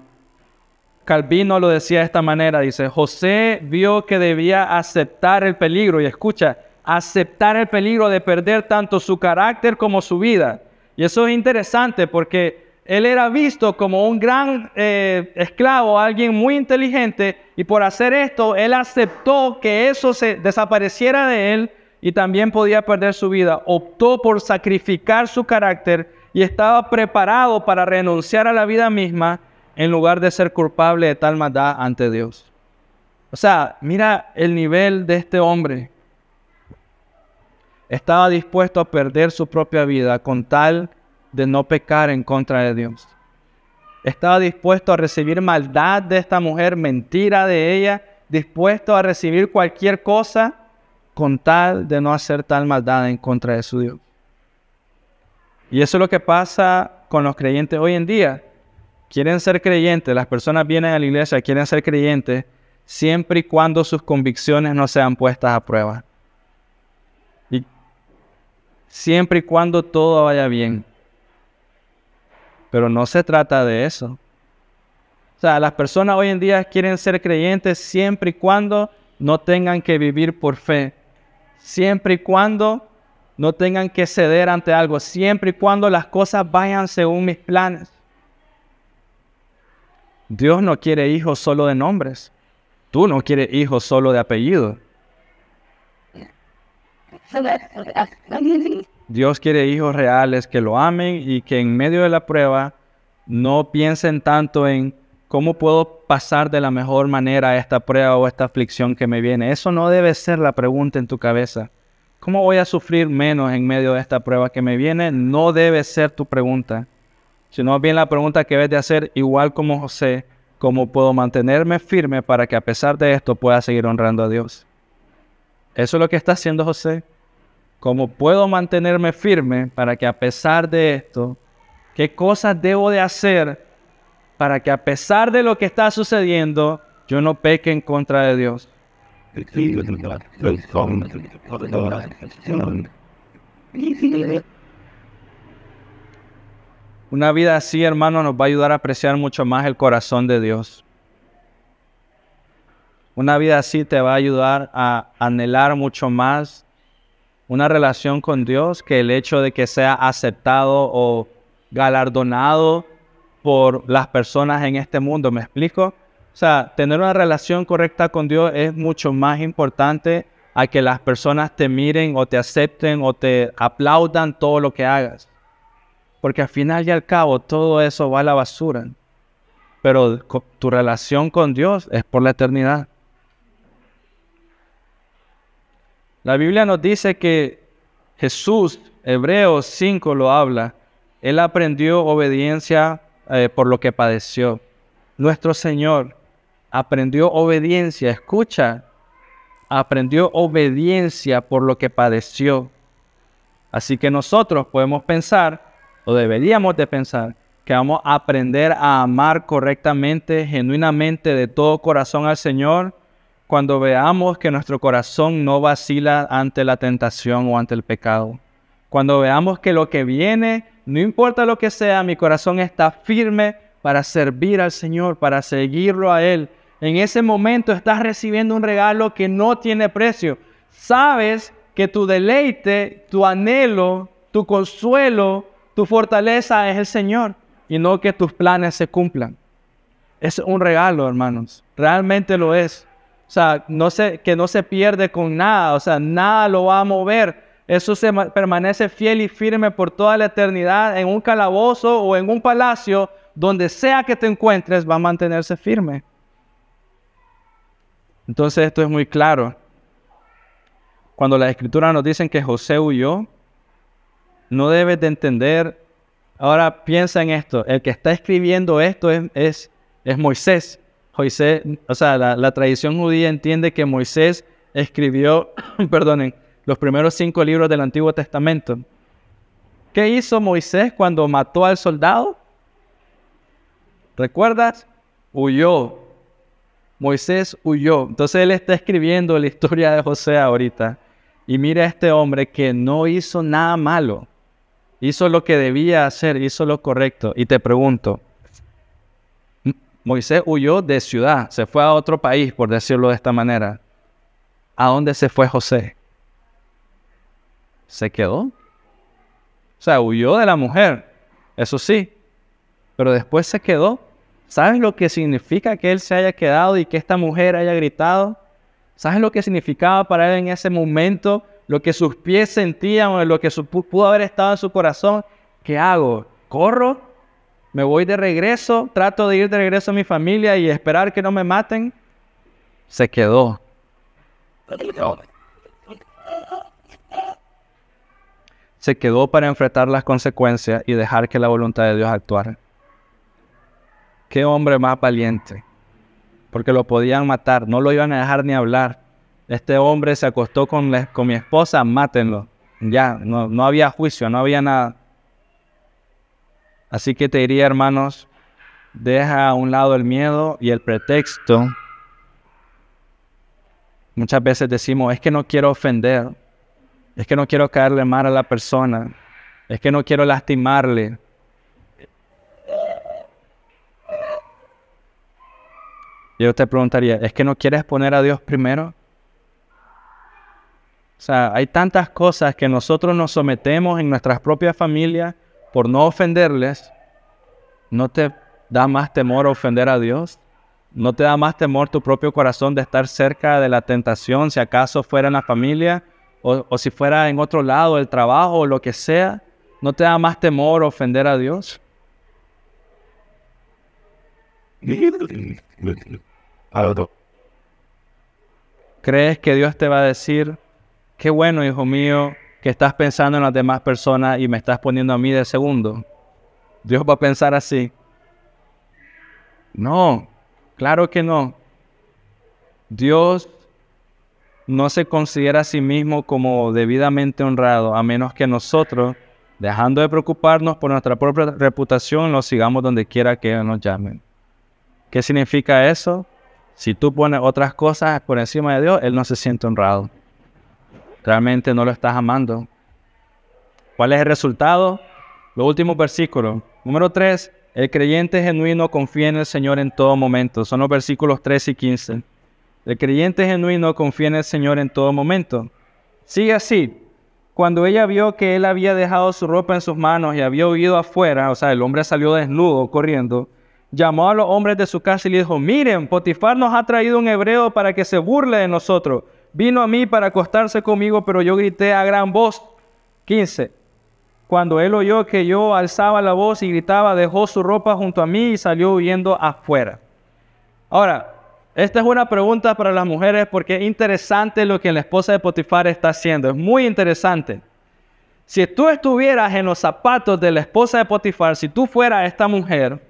Calvino lo decía de esta manera, dice, José vio que debía aceptar el peligro y escucha, aceptar el peligro de perder tanto su carácter como su vida. Y eso es interesante porque él era visto como un gran eh, esclavo, alguien muy inteligente, y por hacer esto, él aceptó que eso se desapareciera de él y también podía perder su vida. Optó por sacrificar su carácter y estaba preparado para renunciar a la vida misma en lugar de ser culpable de tal maldad ante Dios. O sea, mira el nivel de este hombre estaba dispuesto a perder su propia vida con tal de no pecar en contra de Dios. Estaba dispuesto a recibir maldad de esta mujer, mentira de ella, dispuesto a recibir cualquier cosa con tal de no hacer tal maldad en contra de su Dios. Y eso es lo que pasa con los creyentes hoy en día. Quieren ser creyentes, las personas vienen a la iglesia, quieren ser creyentes, siempre y cuando sus convicciones no sean puestas a prueba siempre y cuando todo vaya bien. Pero no se trata de eso. O sea, las personas hoy en día quieren ser creyentes siempre y cuando no tengan que vivir por fe. Siempre y cuando no tengan que ceder ante algo. Siempre y cuando las cosas vayan según mis planes. Dios no quiere hijos solo de nombres. Tú no quieres hijos solo de apellido. Dios quiere hijos reales que lo amen y que en medio de la prueba no piensen tanto en cómo puedo pasar de la mejor manera esta prueba o esta aflicción que me viene. Eso no debe ser la pregunta en tu cabeza. ¿Cómo voy a sufrir menos en medio de esta prueba que me viene? No debe ser tu pregunta, sino bien la pregunta que debes de hacer igual como José, ¿cómo puedo mantenerme firme para que a pesar de esto pueda seguir honrando a Dios? Eso es lo que está haciendo José. ¿Cómo puedo mantenerme firme para que a pesar de esto, qué cosas debo de hacer para que a pesar de lo que está sucediendo, yo no peque en contra de Dios? Una vida así, hermano, nos va a ayudar a apreciar mucho más el corazón de Dios. Una vida así te va a ayudar a anhelar mucho más una relación con Dios que el hecho de que sea aceptado o galardonado por las personas en este mundo. ¿Me explico? O sea, tener una relación correcta con Dios es mucho más importante a que las personas te miren o te acepten o te aplaudan todo lo que hagas. Porque al final y al cabo todo eso va a la basura. pero tu relación con Dios es por la eternidad. La Biblia nos dice que Jesús, Hebreos 5 lo habla, Él aprendió obediencia eh, por lo que padeció. Nuestro Señor aprendió obediencia, escucha, aprendió obediencia por lo que padeció. Así que nosotros podemos pensar, o deberíamos de pensar, que vamos a aprender a amar correctamente, genuinamente, de todo corazón al Señor, cuando veamos que nuestro corazón no vacila ante la tentación o ante el pecado. Cuando veamos que lo que viene, no importa lo que sea, mi corazón está firme para servir al Señor, para seguirlo a Él. En ese momento estás recibiendo un regalo que no tiene precio. Sabes que tu deleite, tu anhelo, tu consuelo, tu fortaleza es el Señor y no que tus planes se cumplan. Es un regalo, hermanos. Realmente lo es. O sea, no se, que no se pierde con nada. O sea, nada lo va a mover. Eso se permanece fiel y firme por toda la eternidad en un calabozo o en un palacio, donde sea que te encuentres, va a mantenerse firme. Entonces esto es muy claro. Cuando las escrituras nos dicen que José huyó, no debes de entender Ahora piensa en esto, el que está escribiendo esto es, es, Moisés. Moisés, o sea, la, tradición judía entiende que Moisés escribió, (clears throat) perdonen, los primeros cinco libros del Antiguo Testamento. ¿Qué hizo Moisés cuando mató al soldado? ¿Recuerdas? Huyó. Moisés huyó. Entonces él está escribiendo la historia de José ahorita. Y mira a este hombre que no hizo nada malo hizo lo que debía hacer, hizo lo correcto. Y te pregunto, Moisés huyó de ciudad, se fue a otro país, por decirlo de esta manera. ¿A dónde se fue José? ¿Se quedó? O sea, huyó de la mujer, eso sí, pero después se quedó. ¿Sabes lo que significa que él se haya quedado y que esta mujer haya gritado? ¿Sabes lo que significaba para él en ese momento lo que sus pies sentían o lo que pudo haber estado en su corazón, ¿qué hago? ¿Corro? ¿Me voy de regreso? ¿Trato de ir de regreso a mi familia y esperar que no me maten? Se quedó. Se quedó para enfrentar las consecuencias y dejar que la voluntad de Dios actuara. Qué hombre más valiente. Porque lo podían matar, no lo iban a dejar ni hablar este hombre se acostó con, con mi esposa, mátenlo. Ya, no, no había juicio, no había nada. Así que te diría, hermanos, deja a un lado el miedo y el pretexto. Muchas veces decimos, es que no quiero ofender, es que no quiero caerle mal a la persona, es que no quiero lastimarle. Yo te preguntaría, ¿es que no quieres poner a Dios primero? O sea, hay tantas cosas que nosotros nos sometemos en nuestras propias familias por no ofenderles. ¿No te da más temor ofender a Dios? ¿No te da más temor tu propio corazón de estar cerca de la tentación, si acaso fuera en la familia o, o si fuera en otro lado, el trabajo o lo que sea? ¿No te da más temor ofender a Dios? ¿Crees que Dios te va a decir, qué bueno, hijo mío, que estás pensando en las demás personas y me estás poniendo a mí de segundo. Dios va a pensar así. No, claro que no. Dios no se considera a sí mismo como debidamente honrado, a menos que nosotros, dejando de preocuparnos por nuestra propia reputación, lo sigamos donde quiera que nos llamen. ¿Qué significa eso? Si tú pones otras cosas por encima de Dios, Él no se siente honrado realmente no lo estás amando. ¿Cuál es el resultado? Los últimos versículos. Número 3, el creyente genuino confía en el Señor en todo momento. Son los versículos 3 y 15. El creyente genuino confía en el Señor en todo momento. Sigue así. Cuando ella vio que él había dejado su ropa en sus manos y había huido afuera, o sea, el hombre salió desnudo corriendo, llamó a los hombres de su casa y le dijo, miren, Potifar nos ha traído un hebreo para que se burle de nosotros. Vino a mí para acostarse conmigo, pero yo grité a gran voz. 15. cuando él oyó que yo alzaba la voz y gritaba, dejó su ropa junto a mí y salió huyendo afuera. Ahora, esta es una pregunta para las mujeres porque es interesante lo que la esposa de Potifar está haciendo. Es muy interesante. Si tú estuvieras en los zapatos de la esposa de Potifar, si tú fueras esta mujer,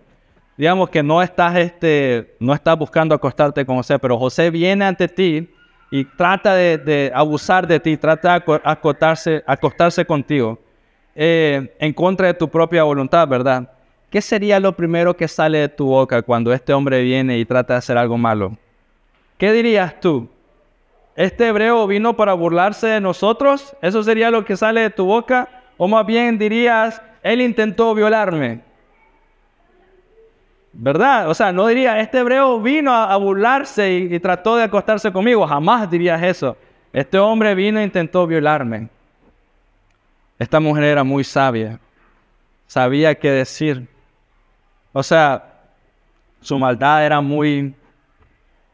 digamos que no estás, este, no estás buscando acostarte con José, pero José viene ante ti y trata de, abusar de ti, trata de acostarse, acostarse contigo eh, en contra de tu propia voluntad, ¿verdad? ¿Qué sería lo primero que sale de tu boca cuando este hombre viene y trata de hacer algo malo? ¿Qué dirías tú? ¿Este hebreo vino para burlarse de nosotros? ¿Eso sería lo que sale de tu boca? ¿O más bien dirías, él intentó violarme? ¿Verdad? O sea, no diría, este hebreo vino a, burlarse y, trató de acostarse conmigo. Jamás dirías eso. Este hombre vino e intentó violarme. Esta mujer era muy sabia. Sabía qué decir. O sea, su maldad era muy...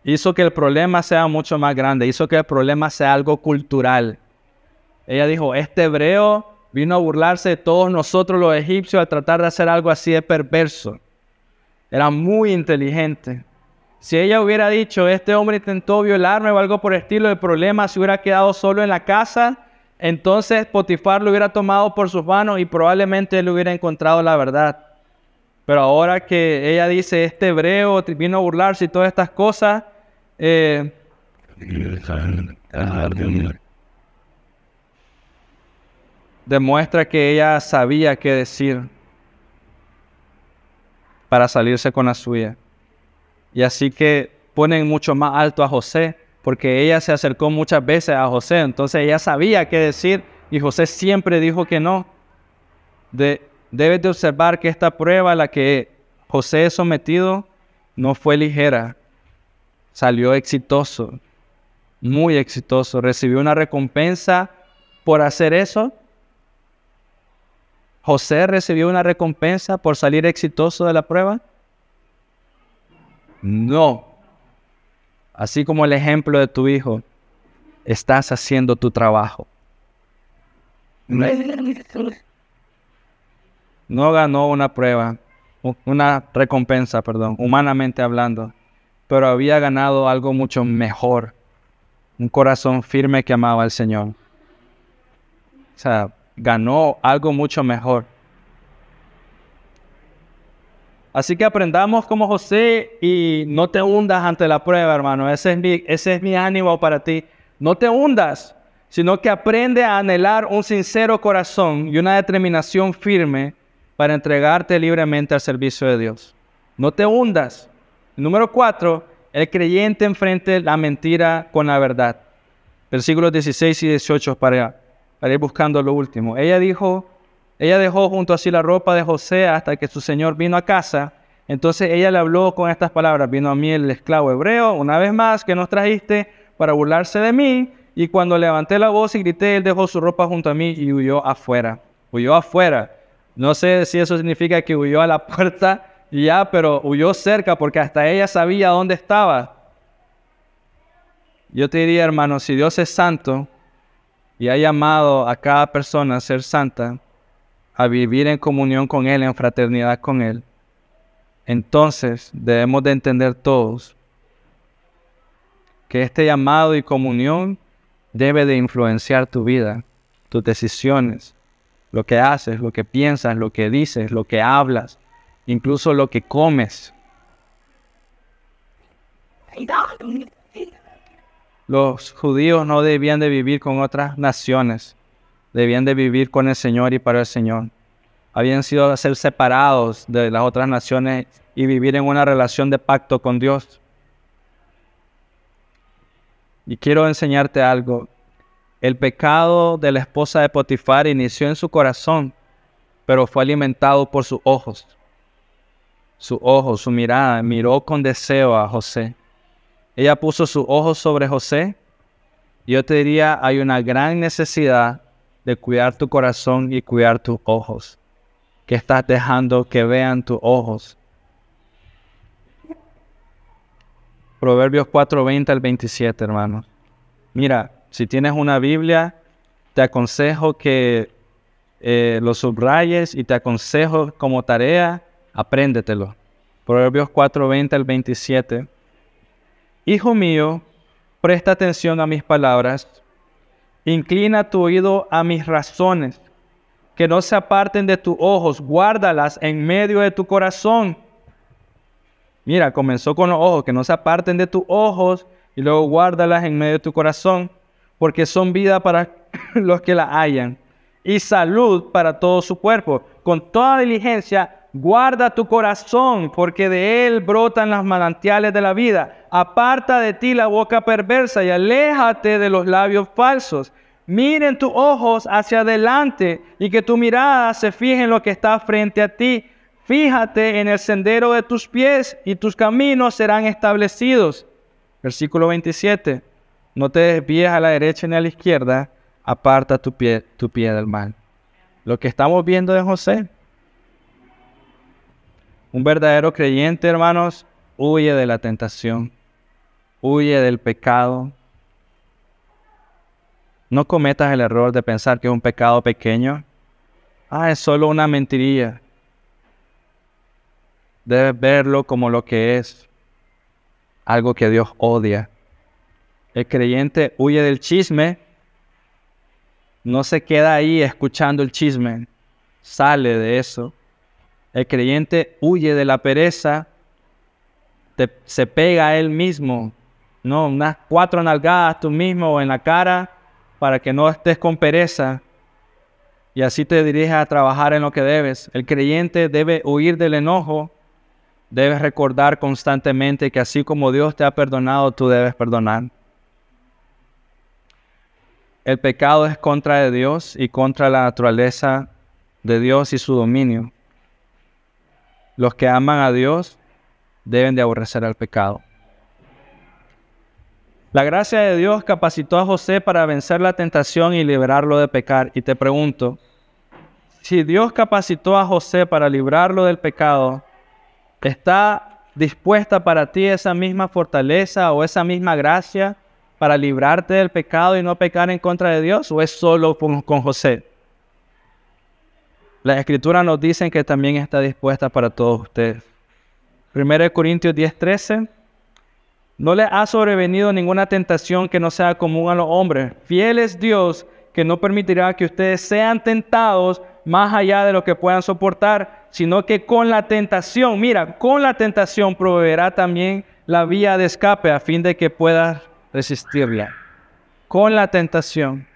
Hizo que el problema sea mucho más grande. Hizo que el problema sea algo cultural. Ella dijo, este hebreo vino a burlarse de todos nosotros los egipcios al tratar de hacer algo así de perverso. Era muy inteligente. Si ella hubiera dicho, este hombre intentó violarme o algo por el estilo, el problema se hubiera quedado solo en la casa, entonces Potifar lo hubiera tomado por sus manos y probablemente él hubiera encontrado la verdad. Pero ahora que ella dice, este hebreo vino a burlarse y todas estas cosas, eh, demuestra que ella sabía qué decir para salirse con la suya. Y así que ponen mucho más alto a José, porque ella se acercó muchas veces a José, entonces ella sabía qué decir y José siempre dijo que no. De, debes de observar que esta prueba a la que José es sometido no fue ligera, salió exitoso, muy exitoso, recibió una recompensa por hacer eso ¿José recibió una recompensa por salir exitoso de la prueba? No. Así como el ejemplo de tu hijo, estás haciendo tu trabajo. No ganó una prueba, una recompensa, perdón, humanamente hablando, pero había ganado algo mucho mejor, un corazón firme que amaba al Señor. O sea, ganó algo mucho mejor. Así que aprendamos como José y no te hundas ante la prueba, hermano. Ese es mi, ese es mi ánimo para ti. No te hundas, sino que aprende a anhelar un sincero corazón y una determinación firme para entregarte libremente al servicio de Dios. No te hundas. Número cuatro, el creyente enfrente la mentira con la verdad. Versículos 16 y 18 para para ir buscando lo último. Ella dijo, ella dejó junto a sí la ropa de José hasta que su señor vino a casa. Entonces ella le habló con estas palabras, vino a mí el esclavo hebreo, una vez más que nos trajiste para burlarse de mí, y cuando levanté la voz y grité, él dejó su ropa junto a mí y huyó afuera. Huyó afuera. No sé si eso significa que huyó a la (laughs) puerta ya, pero huyó cerca porque hasta ella sabía dónde estaba. Yo te diría, hermano, si Dios es santo, y ha llamado a cada persona a ser santa, a vivir en comunión con Él, en fraternidad con Él, entonces debemos de entender todos que este llamado y comunión debe de influenciar tu vida, tus decisiones, lo que haces, lo que piensas, lo que dices, lo que hablas, incluso lo que comes. Los judíos no debían de vivir con otras naciones, debían de vivir con el Señor y para el Señor. Habían sido ser separados de las otras naciones y vivir en una relación de pacto con Dios. Y quiero enseñarte algo. El pecado de la esposa de Potifar inició en su corazón, pero fue alimentado por sus ojos. Su ojo, su mirada, miró con deseo a José. Ella puso sus ojos sobre José. Yo te diría, hay una gran necesidad de cuidar tu corazón y cuidar tus ojos. ¿Qué estás dejando que vean tus ojos? Proverbios 4:20 al 27, hermanos. Mira, si tienes una Biblia, te aconsejo que eh, lo subrayes y te aconsejo como tarea, apréndetelo. Proverbios 4:20 al 27. Hijo mío, presta atención a mis palabras, inclina tu oído a mis razones, que no se aparten de tus ojos, guárdalas en medio de tu corazón. Mira, comenzó con los ojos, que no se aparten de tus ojos y luego guárdalas en medio de tu corazón, porque son vida para (coughs) los que la hallan y salud para todo su cuerpo. Con toda diligencia, guarda tu corazón, porque de él brotan las manantiales de la vida. Aparta de ti la boca perversa y aléjate de los labios falsos. Miren tus ojos hacia adelante y que tu mirada se fije en lo que está frente a ti. Fíjate en el sendero de tus pies y tus caminos serán establecidos. Versículo 27. No te desvíes a la derecha ni a la izquierda aparta tu pie, tu pie del mal. Lo que estamos viendo de José. Un verdadero creyente, hermanos, huye de la tentación, huye del pecado. No cometas el error de pensar que es un pecado pequeño. Ah, es solo una mentirilla. Debes verlo como lo que es, algo que Dios odia. El creyente huye del chisme no se queda ahí escuchando el chisme, sale de eso. El creyente huye de la pereza, se pega a él mismo, no, unas cuatro nalgadas tú mismo en la cara para que no estés con pereza y así te diriges a trabajar en lo que debes. El creyente debe huir del enojo, debes recordar constantemente que así como Dios te ha perdonado, tú debes perdonar. El pecado es contra de Dios y contra la naturaleza de Dios y su dominio. Los que aman a Dios deben de aborrecer al pecado. La gracia de Dios capacitó a José para vencer la tentación y liberarlo de pecar. Y te pregunto, si Dios capacitó a José para librarlo del pecado, ¿está dispuesta para ti esa misma fortaleza o esa misma gracia para librarte del pecado y no pecar en contra de Dios o es solo con, José? Las escrituras nos dicen que también está dispuesta para todos ustedes. 1 Corintios 10:13. No le ha sobrevenido ninguna tentación que no sea común a los hombres. Fiel es Dios que no permitirá que ustedes sean tentados más allá de lo que puedan soportar, sino que con la tentación, mira, con la tentación proveerá también la vía de escape a fin de que puedas resistirla con la tentación.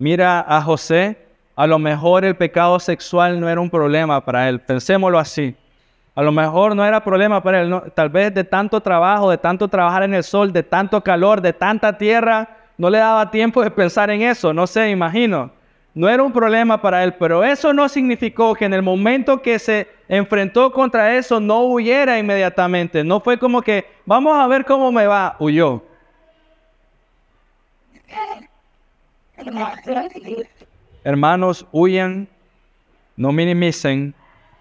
Mira a José, a lo mejor el pecado sexual no era un problema para él, pensémoslo así. A lo mejor no era problema para él, tal vez de tanto trabajo, de tanto trabajar en el sol, de tanto calor, de tanta tierra, no le daba tiempo de pensar en eso, no sé, imagino no era un problema para él, pero eso no significó que en el momento que se enfrentó contra eso no huyera inmediatamente. No fue como que, vamos a ver cómo me va, huyó. Hermanos, huyan, no minimicen,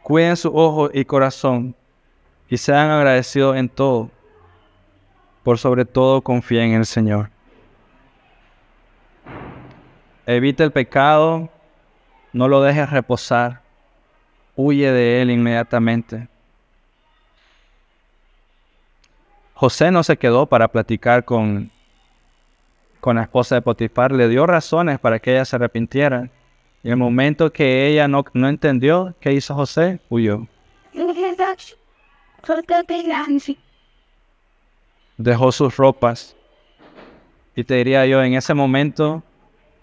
cuiden su ojo y corazón y sean agradecidos en todo. Por sobre todo confíen en el Señor. Evita el pecado, no lo dejes reposar, huye de él inmediatamente. José no se quedó para platicar con, con la esposa de Potifar, le dio razones para que ella se arrepintiera. Y el momento que ella no, no entendió, ¿qué hizo José? Huyó. Dejó sus ropas. Y te diría yo, en ese momento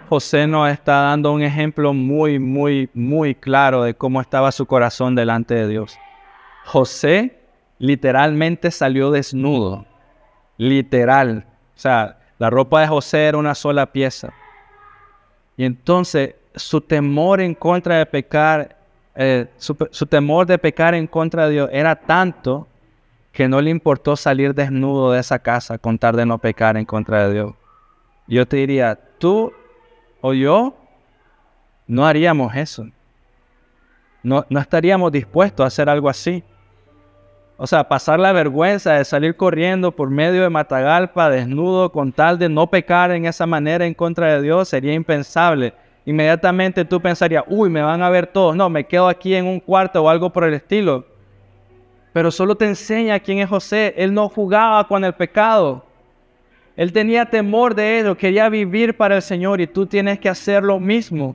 José nos está dando un ejemplo muy, muy, muy claro de cómo estaba su corazón delante de Dios. José literalmente salió desnudo, literal. O sea, la ropa de José era una sola pieza. Y entonces su temor en contra de pecar, eh, su, su temor de pecar en contra de Dios era tanto que no le importó salir desnudo de esa casa con tal de no pecar en contra de Dios. Yo te diría, tú o yo, no haríamos eso. No, no estaríamos dispuestos a hacer algo así. O sea, pasar la vergüenza de salir corriendo por medio de Matagalpa desnudo con tal de no pecar en esa manera en contra de Dios sería impensable. Inmediatamente tú pensarías, uy, me van a ver todos. No, me quedo aquí en un cuarto o algo por el estilo. Pero solo te enseña quién es José. Él no jugaba con el pecado. Él tenía temor de ello, quería vivir para el Señor y tú tienes que hacer lo mismo.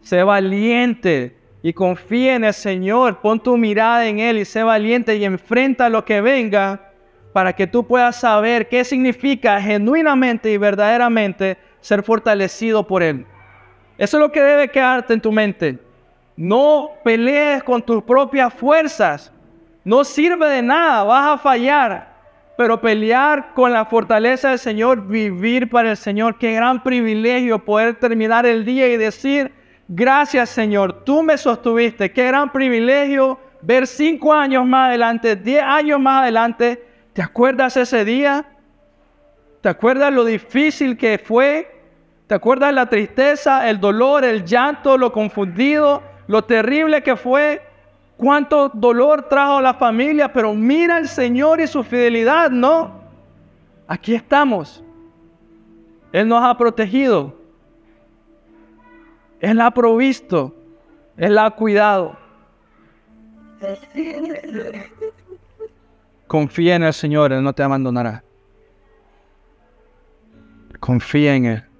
Sé valiente y confía en el Señor. Pon tu mirada en Él y sé valiente y enfrenta lo que venga para que tú puedas saber qué significa genuinamente y verdaderamente ser fortalecido por Él. Eso es lo que debe quedarte en tu mente. No pelees con tus propias fuerzas. No sirve de nada, vas a fallar. Pero pelear con la fortaleza del Señor, vivir para el Señor, qué gran privilegio poder terminar el día y decir, gracias Señor, tú me sostuviste, qué gran privilegio ver cinco años más adelante, diez años más adelante. ¿Te acuerdas ese día? ¿Te acuerdas lo difícil que fue? ¿Te acuerdas la tristeza, el dolor, el llanto, lo confundido, lo terrible que fue? cuánto dolor trajo a la familia, pero mira al Señor y su fidelidad, ¿no? Aquí estamos. Él nos ha protegido. Él ha provisto. Él ha cuidado. Confía en el Señor, Él no te abandonará. Confía en Él.